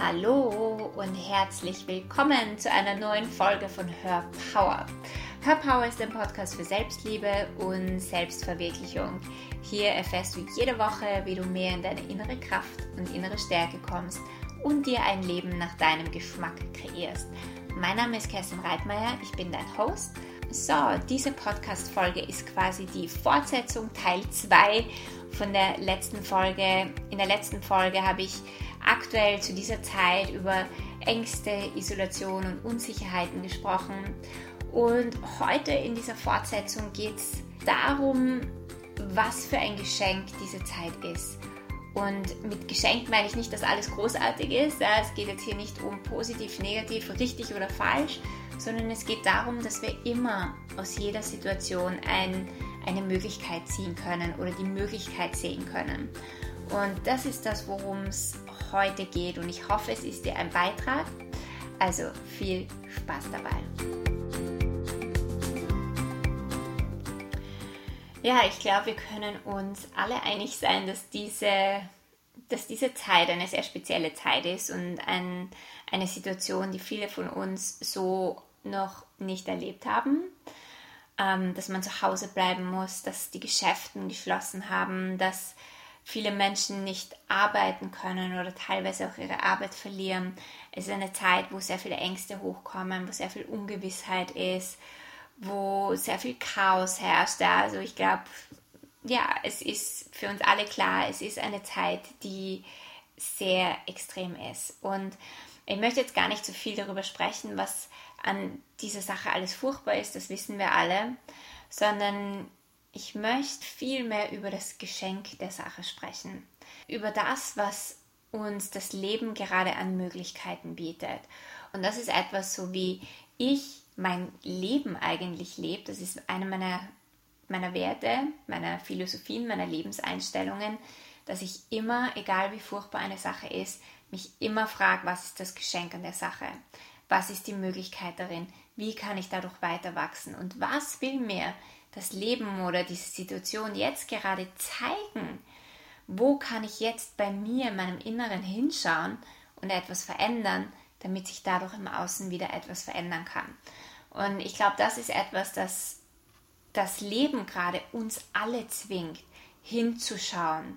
Hallo und herzlich willkommen zu einer neuen Folge von Hör Power. Hör Power ist ein Podcast für Selbstliebe und Selbstverwirklichung. Hier erfährst du jede Woche, wie du mehr in deine innere Kraft und innere Stärke kommst und dir ein Leben nach deinem Geschmack kreierst. Mein Name ist Kerstin Reitmeier, ich bin dein Host. So, diese Podcast-Folge ist quasi die Fortsetzung Teil 2 von der letzten Folge. In der letzten Folge habe ich aktuell zu dieser Zeit über Ängste, Isolation und Unsicherheiten gesprochen. Und heute in dieser Fortsetzung geht es darum, was für ein Geschenk diese Zeit ist. Und mit Geschenk meine ich nicht, dass alles großartig ist. Es geht jetzt hier nicht um positiv, negativ, richtig oder falsch, sondern es geht darum, dass wir immer aus jeder Situation ein, eine Möglichkeit ziehen können oder die Möglichkeit sehen können. Und das ist das, worum es heute geht und ich hoffe, es ist dir ein Beitrag. Also viel Spaß dabei. Ja, ich glaube, wir können uns alle einig sein, dass diese, dass diese Zeit eine sehr spezielle Zeit ist und ein, eine Situation, die viele von uns so noch nicht erlebt haben. Ähm, dass man zu Hause bleiben muss, dass die Geschäften geschlossen haben, dass viele Menschen nicht arbeiten können oder teilweise auch ihre Arbeit verlieren. Es ist eine Zeit, wo sehr viele Ängste hochkommen, wo sehr viel Ungewissheit ist, wo sehr viel Chaos herrscht. Also ich glaube, ja, es ist für uns alle klar, es ist eine Zeit, die sehr extrem ist. Und ich möchte jetzt gar nicht so viel darüber sprechen, was an dieser Sache alles furchtbar ist, das wissen wir alle, sondern ich möchte viel mehr über das Geschenk der Sache sprechen. Über das, was uns das Leben gerade an Möglichkeiten bietet. Und das ist etwas so wie ich mein Leben eigentlich lebe. Das ist eine meiner, meiner Werte, meiner Philosophien, meiner Lebenseinstellungen, dass ich immer, egal wie furchtbar eine Sache ist, mich immer frage, was ist das Geschenk an der Sache? Was ist die Möglichkeit darin? Wie kann ich dadurch weiter wachsen? Und was will mir das Leben oder diese Situation jetzt gerade zeigen? Wo kann ich jetzt bei mir, in meinem Inneren hinschauen und etwas verändern, damit sich dadurch im Außen wieder etwas verändern kann? Und ich glaube, das ist etwas, das das Leben gerade uns alle zwingt, hinzuschauen,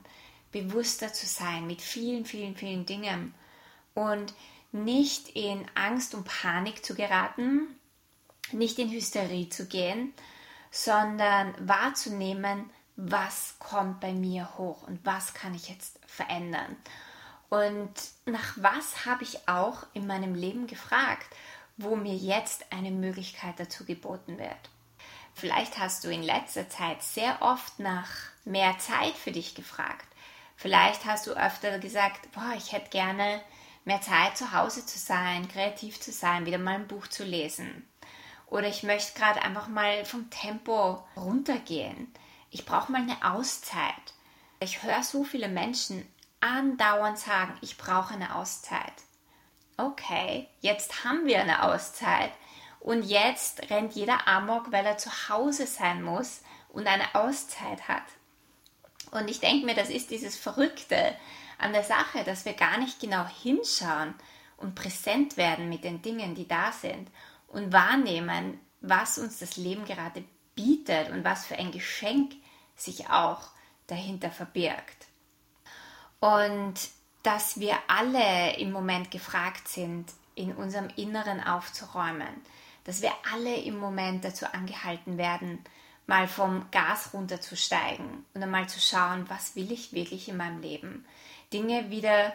bewusster zu sein mit vielen, vielen, vielen Dingen und nicht in Angst und Panik zu geraten, nicht in Hysterie zu gehen, sondern wahrzunehmen, was kommt bei mir hoch und was kann ich jetzt verändern. Und nach was habe ich auch in meinem Leben gefragt, wo mir jetzt eine Möglichkeit dazu geboten wird. Vielleicht hast du in letzter Zeit sehr oft nach mehr Zeit für dich gefragt. Vielleicht hast du öfter gesagt, boah, ich hätte gerne mehr Zeit zu Hause zu sein, kreativ zu sein, wieder mal ein Buch zu lesen. Oder ich möchte gerade einfach mal vom Tempo runtergehen. Ich brauche mal eine Auszeit. Ich höre so viele Menschen andauernd sagen, ich brauche eine Auszeit. Okay, jetzt haben wir eine Auszeit und jetzt rennt jeder Amok, weil er zu Hause sein muss und eine Auszeit hat. Und ich denke mir, das ist dieses Verrückte an der Sache, dass wir gar nicht genau hinschauen und präsent werden mit den Dingen, die da sind und wahrnehmen, was uns das Leben gerade bietet und was für ein Geschenk sich auch dahinter verbirgt. Und dass wir alle im Moment gefragt sind, in unserem Inneren aufzuräumen, dass wir alle im Moment dazu angehalten werden, mal vom Gas runterzusteigen und einmal zu schauen, was will ich wirklich in meinem Leben. Dinge wieder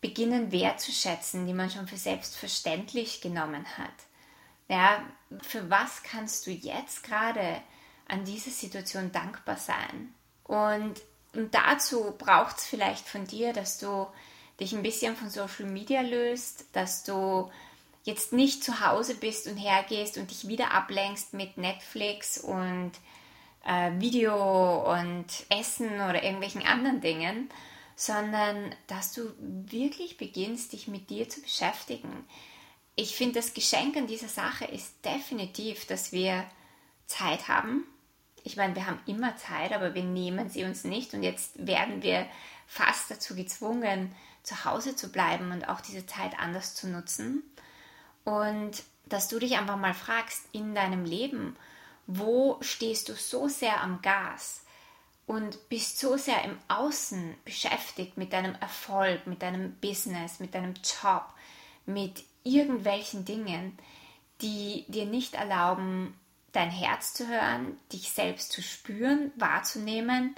beginnen wertzuschätzen, die man schon für selbstverständlich genommen hat. Ja, für was kannst du jetzt gerade an dieser Situation dankbar sein? Und, und dazu braucht es vielleicht von dir, dass du dich ein bisschen von Social Media löst, dass du jetzt nicht zu Hause bist und hergehst und dich wieder ablenkst mit Netflix und äh, Video und Essen oder irgendwelchen anderen Dingen, sondern dass du wirklich beginnst, dich mit dir zu beschäftigen. Ich finde, das Geschenk an dieser Sache ist definitiv, dass wir Zeit haben. Ich meine, wir haben immer Zeit, aber wir nehmen sie uns nicht. Und jetzt werden wir fast dazu gezwungen, zu Hause zu bleiben und auch diese Zeit anders zu nutzen. Und dass du dich einfach mal fragst in deinem Leben, wo stehst du so sehr am Gas und bist so sehr im Außen beschäftigt mit deinem Erfolg, mit deinem Business, mit deinem Job, mit irgendwelchen Dingen, die dir nicht erlauben, dein Herz zu hören, dich selbst zu spüren, wahrzunehmen,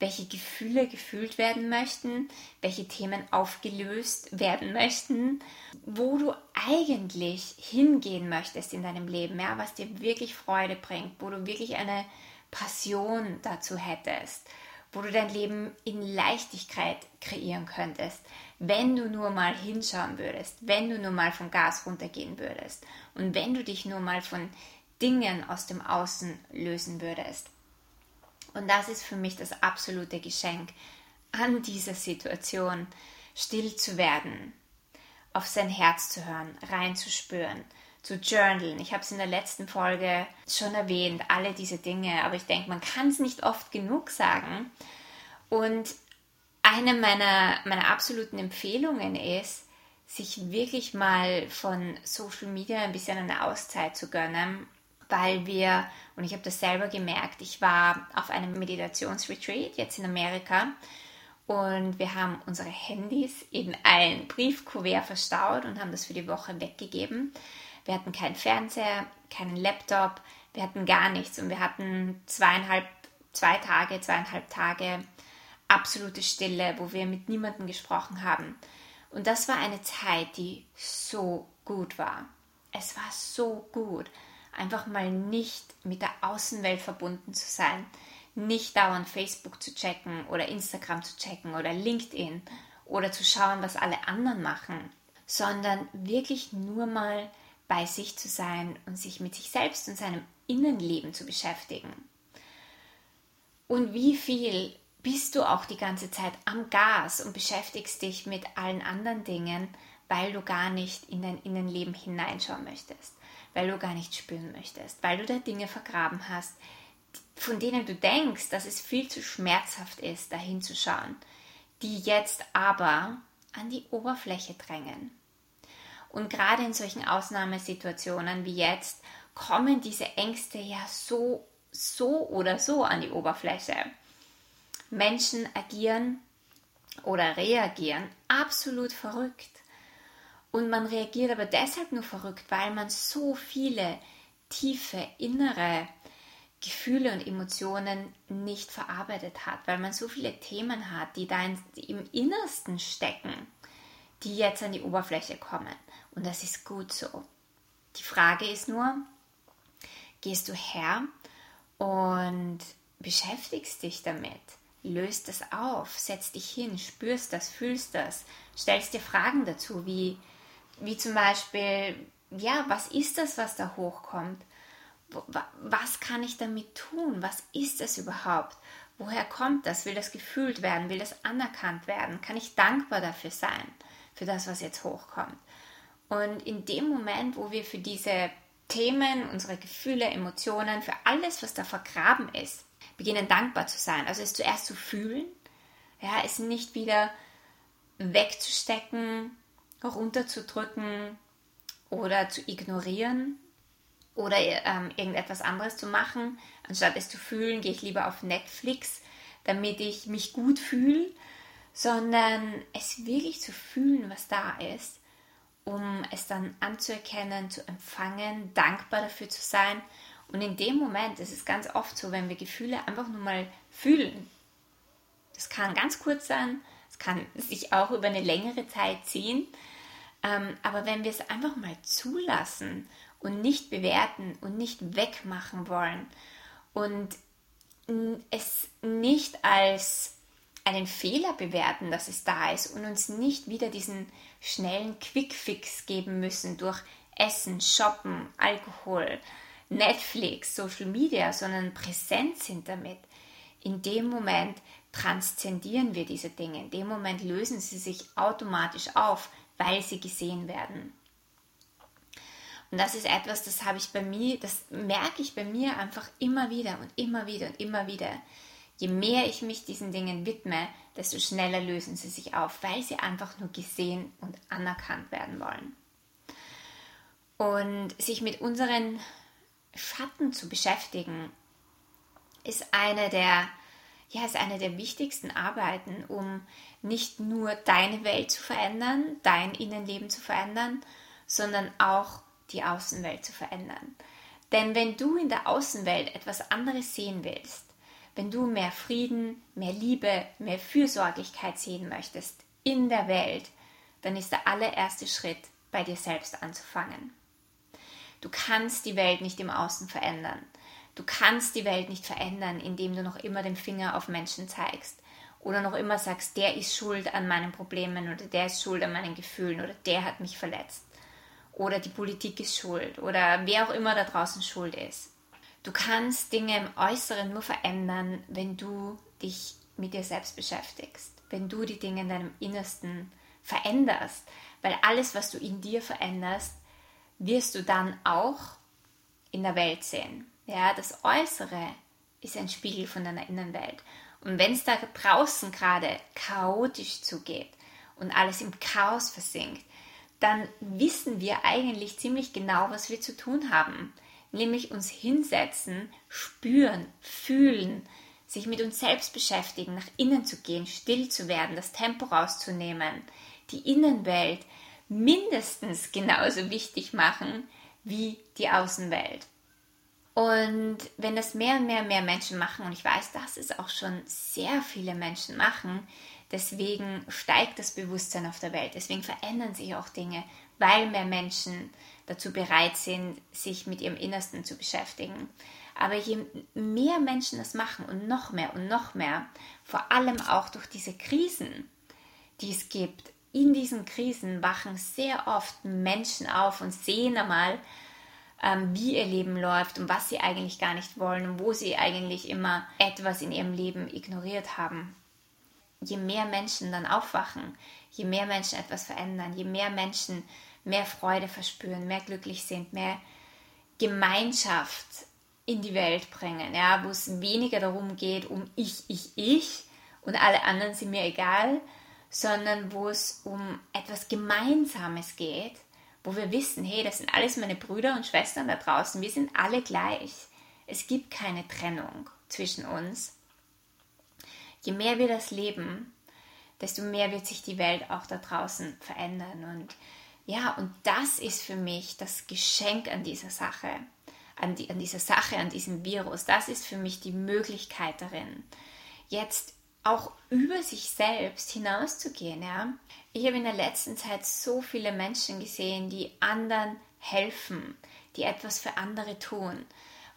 welche Gefühle gefühlt werden möchten, welche Themen aufgelöst werden möchten, wo du eigentlich hingehen möchtest in deinem Leben, ja, was dir wirklich Freude bringt, wo du wirklich eine Passion dazu hättest, wo du dein Leben in Leichtigkeit kreieren könntest, wenn du nur mal hinschauen würdest, wenn du nur mal vom Gas runtergehen würdest und wenn du dich nur mal von Dingen aus dem Außen lösen würdest. Und das ist für mich das absolute Geschenk an dieser Situation, still zu werden, auf sein Herz zu hören, reinzuspüren, zu journalen. Ich habe es in der letzten Folge schon erwähnt, alle diese Dinge, aber ich denke, man kann es nicht oft genug sagen. Und eine meiner, meiner absoluten Empfehlungen ist, sich wirklich mal von Social Media ein bisschen eine Auszeit zu gönnen weil wir, und ich habe das selber gemerkt, ich war auf einem Meditationsretreat jetzt in Amerika und wir haben unsere Handys in ein Briefkuvert verstaut und haben das für die Woche weggegeben. Wir hatten keinen Fernseher, keinen Laptop, wir hatten gar nichts und wir hatten zweieinhalb, zwei Tage, zweieinhalb Tage absolute Stille, wo wir mit niemandem gesprochen haben. Und das war eine Zeit, die so gut war. Es war so gut einfach mal nicht mit der Außenwelt verbunden zu sein, nicht dauernd Facebook zu checken oder Instagram zu checken oder LinkedIn oder zu schauen, was alle anderen machen, sondern wirklich nur mal bei sich zu sein und sich mit sich selbst und seinem Innenleben zu beschäftigen. Und wie viel bist du auch die ganze Zeit am Gas und beschäftigst dich mit allen anderen Dingen, weil du gar nicht in dein Innenleben hineinschauen möchtest weil du gar nicht spüren möchtest, weil du da Dinge vergraben hast, von denen du denkst, dass es viel zu schmerzhaft ist, dahin zu schauen, die jetzt aber an die Oberfläche drängen. Und gerade in solchen Ausnahmesituationen wie jetzt kommen diese Ängste ja so, so oder so an die Oberfläche. Menschen agieren oder reagieren absolut verrückt. Und man reagiert aber deshalb nur verrückt, weil man so viele tiefe innere Gefühle und Emotionen nicht verarbeitet hat, weil man so viele Themen hat, die da im Innersten stecken, die jetzt an die Oberfläche kommen. Und das ist gut so. Die Frage ist nur, gehst du her und beschäftigst dich damit? Löst das auf, setzt dich hin, spürst das, fühlst das, stellst dir Fragen dazu, wie wie zum Beispiel, ja, was ist das, was da hochkommt? Was kann ich damit tun? Was ist es überhaupt? Woher kommt das? Will das gefühlt werden? Will das anerkannt werden? Kann ich dankbar dafür sein, für das, was jetzt hochkommt? Und in dem Moment, wo wir für diese Themen, unsere Gefühle, Emotionen, für alles, was da vergraben ist, beginnen dankbar zu sein. Also es zuerst zu fühlen, ja, es nicht wieder wegzustecken, runterzudrücken oder zu ignorieren oder ähm, irgendetwas anderes zu machen. Anstatt es zu fühlen, gehe ich lieber auf Netflix, damit ich mich gut fühle, sondern es wirklich zu fühlen, was da ist, um es dann anzuerkennen, zu empfangen, dankbar dafür zu sein. Und in dem Moment ist es ganz oft so, wenn wir Gefühle einfach nur mal fühlen. Das kann ganz kurz sein, es kann sich auch über eine längere Zeit ziehen. Ähm, aber wenn wir es einfach mal zulassen und nicht bewerten und nicht wegmachen wollen und es nicht als einen Fehler bewerten, dass es da ist und uns nicht wieder diesen schnellen Quickfix geben müssen durch Essen, Shoppen, Alkohol, Netflix, Social Media, sondern präsent sind damit. In dem Moment transzendieren wir diese Dinge. In dem Moment lösen sie sich automatisch auf, weil sie gesehen werden. Und das ist etwas, das habe ich bei mir, das merke ich bei mir einfach immer wieder und immer wieder und immer wieder. Je mehr ich mich diesen Dingen widme, desto schneller lösen sie sich auf, weil sie einfach nur gesehen und anerkannt werden wollen. Und sich mit unseren Schatten zu beschäftigen, ist eine der, ja, ist eine der wichtigsten Arbeiten, um nicht nur deine Welt zu verändern, dein Innenleben zu verändern, sondern auch die Außenwelt zu verändern. Denn wenn du in der Außenwelt etwas anderes sehen willst, wenn du mehr Frieden, mehr Liebe, mehr Fürsorglichkeit sehen möchtest in der Welt, dann ist der allererste Schritt, bei dir selbst anzufangen. Du kannst die Welt nicht im Außen verändern. Du kannst die Welt nicht verändern, indem du noch immer den Finger auf Menschen zeigst oder noch immer sagst, der ist schuld an meinen Problemen oder der ist schuld an meinen Gefühlen oder der hat mich verletzt oder die Politik ist schuld oder wer auch immer da draußen schuld ist. Du kannst Dinge im Äußeren nur verändern, wenn du dich mit dir selbst beschäftigst, wenn du die Dinge in deinem Innersten veränderst, weil alles, was du in dir veränderst, wirst du dann auch in der Welt sehen. Ja, das Äußere ist ein Spiegel von deiner Innenwelt. Und wenn es da draußen gerade chaotisch zugeht und alles im Chaos versinkt, dann wissen wir eigentlich ziemlich genau, was wir zu tun haben. Nämlich uns hinsetzen, spüren, fühlen, sich mit uns selbst beschäftigen, nach innen zu gehen, still zu werden, das Tempo rauszunehmen, die Innenwelt mindestens genauso wichtig machen wie die Außenwelt. Und wenn das mehr und mehr und mehr Menschen machen, und ich weiß, dass es auch schon sehr viele Menschen machen, deswegen steigt das Bewusstsein auf der Welt, deswegen verändern sich auch Dinge, weil mehr Menschen dazu bereit sind, sich mit ihrem Innersten zu beschäftigen. Aber je mehr Menschen das machen und noch mehr und noch mehr, vor allem auch durch diese Krisen, die es gibt, in diesen Krisen wachen sehr oft Menschen auf und sehen einmal, ähm, wie ihr Leben läuft und was sie eigentlich gar nicht wollen und wo sie eigentlich immer etwas in ihrem Leben ignoriert haben. Je mehr Menschen dann aufwachen, je mehr Menschen etwas verändern, je mehr Menschen mehr Freude verspüren, mehr glücklich sind, mehr Gemeinschaft in die Welt bringen, ja, wo es weniger darum geht, um ich, ich, ich und alle anderen sind mir egal, sondern wo es um etwas Gemeinsames geht, wo wir wissen, hey, das sind alles meine Brüder und Schwestern da draußen, wir sind alle gleich. Es gibt keine Trennung zwischen uns. Je mehr wir das leben, desto mehr wird sich die Welt auch da draußen verändern. Und ja, und das ist für mich das Geschenk an dieser Sache, an, die, an dieser Sache, an diesem Virus. Das ist für mich die Möglichkeit darin, jetzt auch über sich selbst hinauszugehen. Ja? Ich habe in der letzten Zeit so viele Menschen gesehen, die anderen helfen, die etwas für andere tun,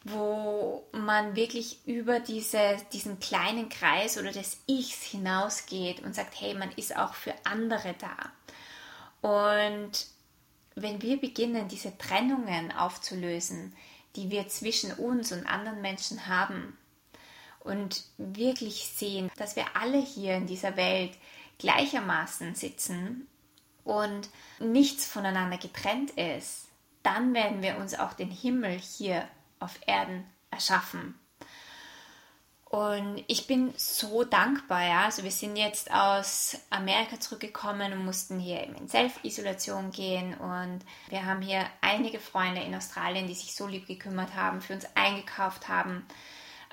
wo man wirklich über diese, diesen kleinen Kreis oder des Ichs hinausgeht und sagt, hey, man ist auch für andere da. Und wenn wir beginnen, diese Trennungen aufzulösen, die wir zwischen uns und anderen Menschen haben, und wirklich sehen, dass wir alle hier in dieser Welt gleichermaßen sitzen und nichts voneinander getrennt ist, dann werden wir uns auch den Himmel hier auf Erden erschaffen. Und ich bin so dankbar, ja. Also wir sind jetzt aus Amerika zurückgekommen und mussten hier in Self-Isolation gehen. Und wir haben hier einige Freunde in Australien, die sich so lieb gekümmert haben, für uns eingekauft haben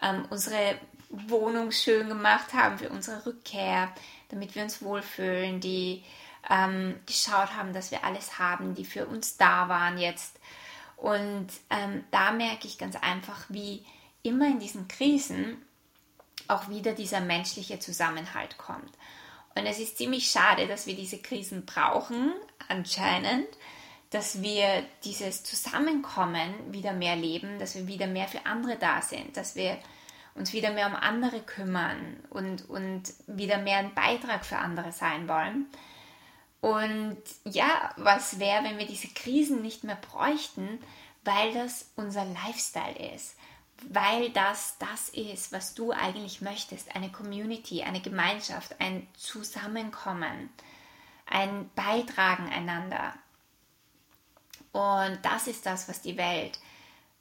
ähm, unsere Wohnung schön gemacht haben für unsere Rückkehr, damit wir uns wohlfühlen, die ähm, geschaut haben, dass wir alles haben, die für uns da waren jetzt. Und ähm, da merke ich ganz einfach, wie immer in diesen Krisen auch wieder dieser menschliche Zusammenhalt kommt. Und es ist ziemlich schade, dass wir diese Krisen brauchen, anscheinend, dass wir dieses Zusammenkommen wieder mehr leben, dass wir wieder mehr für andere da sind, dass wir uns wieder mehr um andere kümmern und, und wieder mehr ein Beitrag für andere sein wollen. Und ja, was wäre, wenn wir diese Krisen nicht mehr bräuchten, weil das unser Lifestyle ist, weil das das ist, was du eigentlich möchtest, eine Community, eine Gemeinschaft, ein Zusammenkommen, ein Beitragen einander. Und das ist das, was die Welt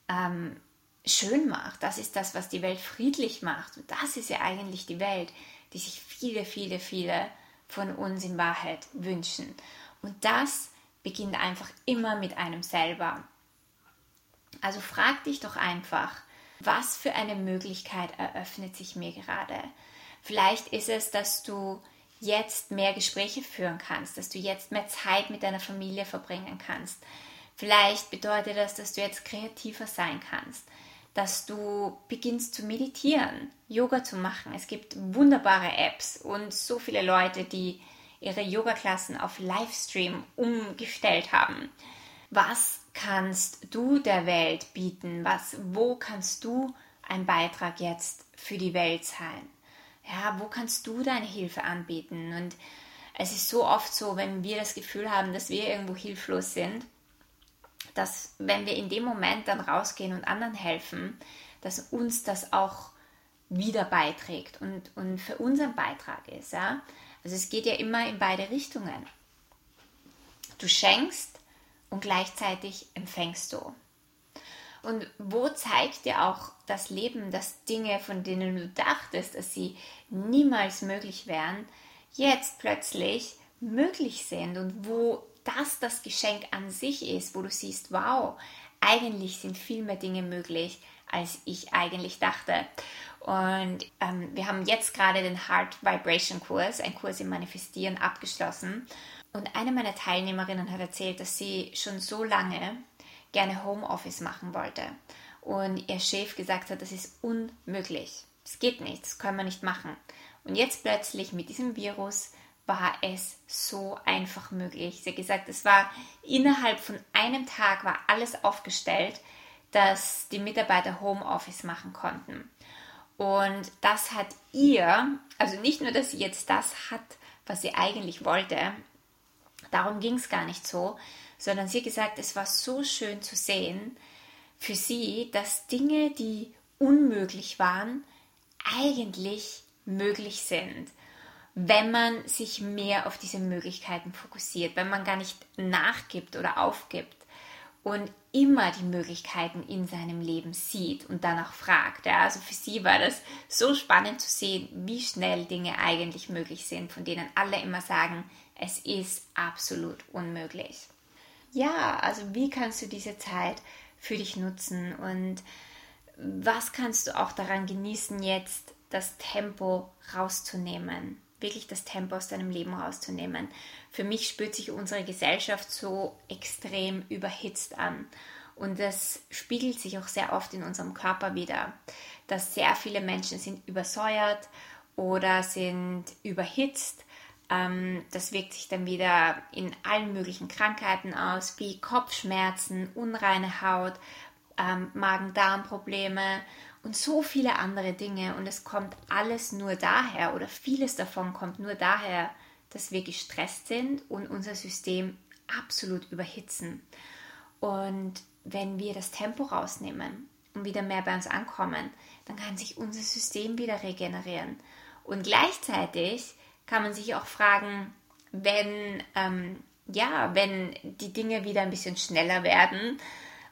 ähm, schön macht. Das ist das, was die Welt friedlich macht. Und das ist ja eigentlich die Welt, die sich viele, viele, viele von uns in Wahrheit wünschen. Und das beginnt einfach immer mit einem selber. Also frag dich doch einfach, was für eine Möglichkeit eröffnet sich mir gerade? Vielleicht ist es, dass du jetzt mehr Gespräche führen kannst, dass du jetzt mehr Zeit mit deiner Familie verbringen kannst. Vielleicht bedeutet das, dass du jetzt kreativer sein kannst, dass du beginnst zu meditieren, Yoga zu machen. Es gibt wunderbare Apps und so viele Leute, die ihre Yoga-Klassen auf Livestream umgestellt haben. Was kannst du der Welt bieten? Was, wo kannst du ein Beitrag jetzt für die Welt sein? Ja, wo kannst du deine Hilfe anbieten? Und es ist so oft so, wenn wir das Gefühl haben, dass wir irgendwo hilflos sind, dass wenn wir in dem Moment dann rausgehen und anderen helfen, dass uns das auch wieder beiträgt und, und für unseren Beitrag ist. Ja? Also es geht ja immer in beide Richtungen. Du schenkst und gleichzeitig empfängst du. Und wo zeigt dir auch das Leben, dass Dinge, von denen du dachtest, dass sie niemals möglich wären, jetzt plötzlich möglich sind und wo das das Geschenk an sich ist, wo du siehst, wow, eigentlich sind viel mehr Dinge möglich, als ich eigentlich dachte. Und ähm, wir haben jetzt gerade den Heart Vibration Kurs, ein Kurs im Manifestieren, abgeschlossen. Und eine meiner Teilnehmerinnen hat erzählt, dass sie schon so lange gerne Homeoffice machen wollte. Und ihr Chef gesagt hat, das ist unmöglich. Es geht nicht, das können wir nicht machen. Und jetzt plötzlich mit diesem Virus war es so einfach möglich. Sie hat gesagt, es war innerhalb von einem Tag war alles aufgestellt, dass die Mitarbeiter Homeoffice machen konnten. Und das hat ihr, also nicht nur, dass sie jetzt das hat, was sie eigentlich wollte, darum ging es gar nicht so, sondern sie hat gesagt, es war so schön zu sehen für sie, dass Dinge, die unmöglich waren, eigentlich möglich sind, wenn man sich mehr auf diese Möglichkeiten fokussiert, wenn man gar nicht nachgibt oder aufgibt und immer die Möglichkeiten in seinem Leben sieht und danach fragt. Ja, also für sie war das so spannend zu sehen, wie schnell Dinge eigentlich möglich sind, von denen alle immer sagen, es ist absolut unmöglich. Ja, also wie kannst du diese Zeit für dich nutzen und was kannst du auch daran genießen, jetzt das Tempo rauszunehmen? Wirklich das Tempo aus deinem Leben rauszunehmen. Für mich spürt sich unsere Gesellschaft so extrem überhitzt an. Und das spiegelt sich auch sehr oft in unserem Körper wieder, dass sehr viele Menschen sind übersäuert oder sind überhitzt ähm, das wirkt sich dann wieder in allen möglichen Krankheiten aus, wie Kopfschmerzen, unreine Haut, ähm, Magen-Darm-Probleme und so viele andere Dinge. Und es kommt alles nur daher oder vieles davon kommt nur daher, dass wir gestresst sind und unser System absolut überhitzen. Und wenn wir das Tempo rausnehmen und wieder mehr bei uns ankommen, dann kann sich unser System wieder regenerieren. Und gleichzeitig kann man sich auch fragen, wenn, ähm, ja, wenn die Dinge wieder ein bisschen schneller werden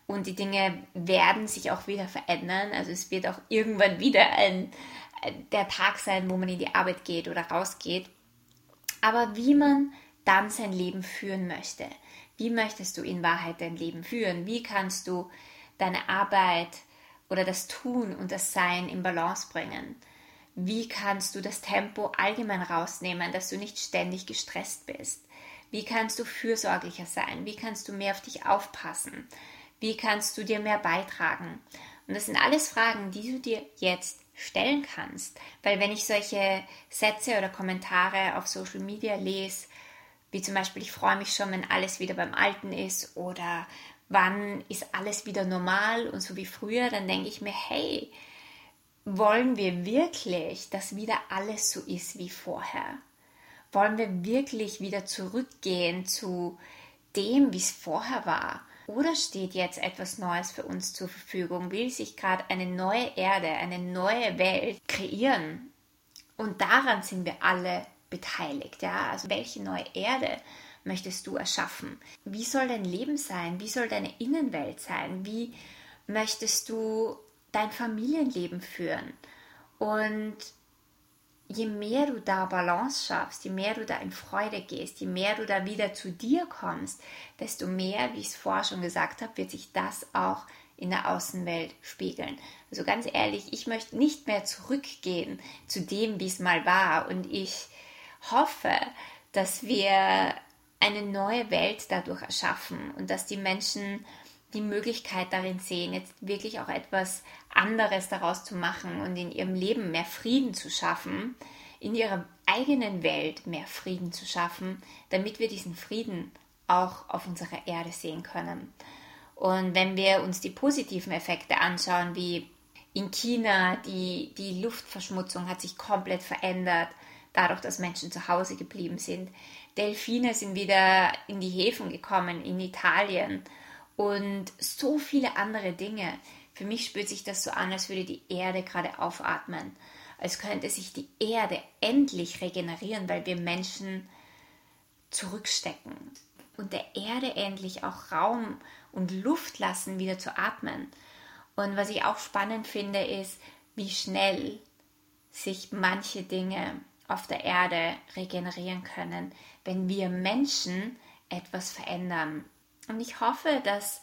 und die Dinge werden sich auch wieder verändern. Also es wird auch irgendwann wieder ein, der Tag sein, wo man in die Arbeit geht oder rausgeht. Aber wie man dann sein Leben führen möchte. Wie möchtest du in Wahrheit dein Leben führen? Wie kannst du deine Arbeit oder das Tun und das Sein in Balance bringen? Wie kannst du das Tempo allgemein rausnehmen, dass du nicht ständig gestresst bist? Wie kannst du fürsorglicher sein? Wie kannst du mehr auf dich aufpassen? Wie kannst du dir mehr beitragen? Und das sind alles Fragen, die du dir jetzt stellen kannst. Weil wenn ich solche Sätze oder Kommentare auf Social Media lese, wie zum Beispiel, ich freue mich schon, wenn alles wieder beim Alten ist oder wann ist alles wieder normal und so wie früher, dann denke ich mir, hey, wollen wir wirklich, dass wieder alles so ist wie vorher? Wollen wir wirklich wieder zurückgehen zu dem, wie es vorher war? Oder steht jetzt etwas Neues für uns zur Verfügung? Will sich gerade eine neue Erde, eine neue Welt kreieren? Und daran sind wir alle beteiligt. Ja? Also welche neue Erde möchtest du erschaffen? Wie soll dein Leben sein? Wie soll deine Innenwelt sein? Wie möchtest du dein Familienleben führen? Und je mehr du da Balance schaffst, je mehr du da in Freude gehst, je mehr du da wieder zu dir kommst, desto mehr, wie ich es vorher schon gesagt habe, wird sich das auch in der Außenwelt spiegeln. Also ganz ehrlich, ich möchte nicht mehr zurückgehen zu dem, wie es mal war. Und ich hoffe, dass wir eine neue Welt dadurch erschaffen und dass die Menschen die Möglichkeit darin sehen, jetzt wirklich auch etwas anderes daraus zu machen und in ihrem Leben mehr Frieden zu schaffen, in ihrer eigenen Welt mehr Frieden zu schaffen, damit wir diesen Frieden auch auf unserer Erde sehen können. Und wenn wir uns die positiven Effekte anschauen, wie in China die, die Luftverschmutzung hat sich komplett verändert, dadurch, dass Menschen zu Hause geblieben sind. Delfine sind wieder in die Häfen gekommen, in Italien und so viele andere Dinge. Für mich spürt sich das so an, als würde die Erde gerade aufatmen, als könnte sich die Erde endlich regenerieren, weil wir Menschen zurückstecken und der Erde endlich auch Raum und Luft lassen, wieder zu atmen. Und was ich auch spannend finde, ist, wie schnell sich manche Dinge auf der Erde regenerieren können, wenn wir Menschen etwas verändern. Und ich hoffe, dass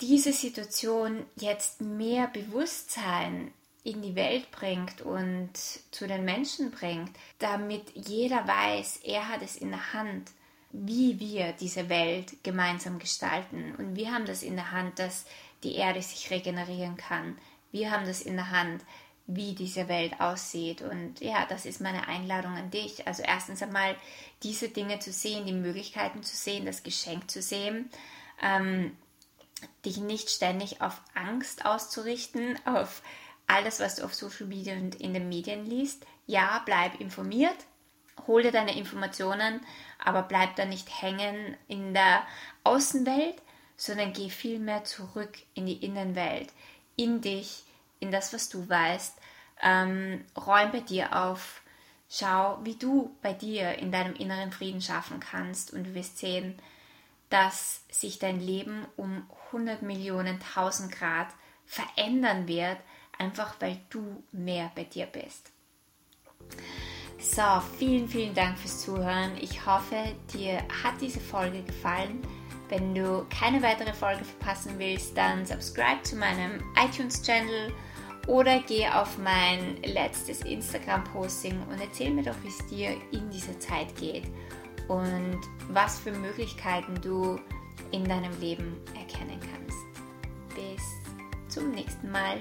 diese Situation jetzt mehr Bewusstsein in die Welt bringt und zu den Menschen bringt, damit jeder weiß, er hat es in der Hand, wie wir diese Welt gemeinsam gestalten. Und wir haben das in der Hand, dass die Erde sich regenerieren kann. Wir haben das in der Hand, wie diese Welt aussieht. Und ja, das ist meine Einladung an dich. Also erstens einmal diese Dinge zu sehen, die Möglichkeiten zu sehen, das Geschenk zu sehen. Ähm, dich nicht ständig auf Angst auszurichten, auf alles, was du auf Social Media und in den Medien liest. Ja, bleib informiert, hol dir deine Informationen, aber bleib da nicht hängen in der Außenwelt, sondern geh vielmehr zurück in die Innenwelt, in dich, in das, was du weißt. Ähm, räum bei dir auf, schau, wie du bei dir in deinem inneren Frieden schaffen kannst und du wirst sehen, dass sich dein Leben um 100 Millionen, 1000 Grad verändern wird, einfach weil du mehr bei dir bist. So, vielen, vielen Dank fürs Zuhören. Ich hoffe, dir hat diese Folge gefallen. Wenn du keine weitere Folge verpassen willst, dann subscribe zu meinem iTunes-Channel oder geh auf mein letztes Instagram-Posting und erzähl mir doch, wie es dir in dieser Zeit geht und was für Möglichkeiten du in deinem Leben erkennen kannst. Bis zum nächsten Mal.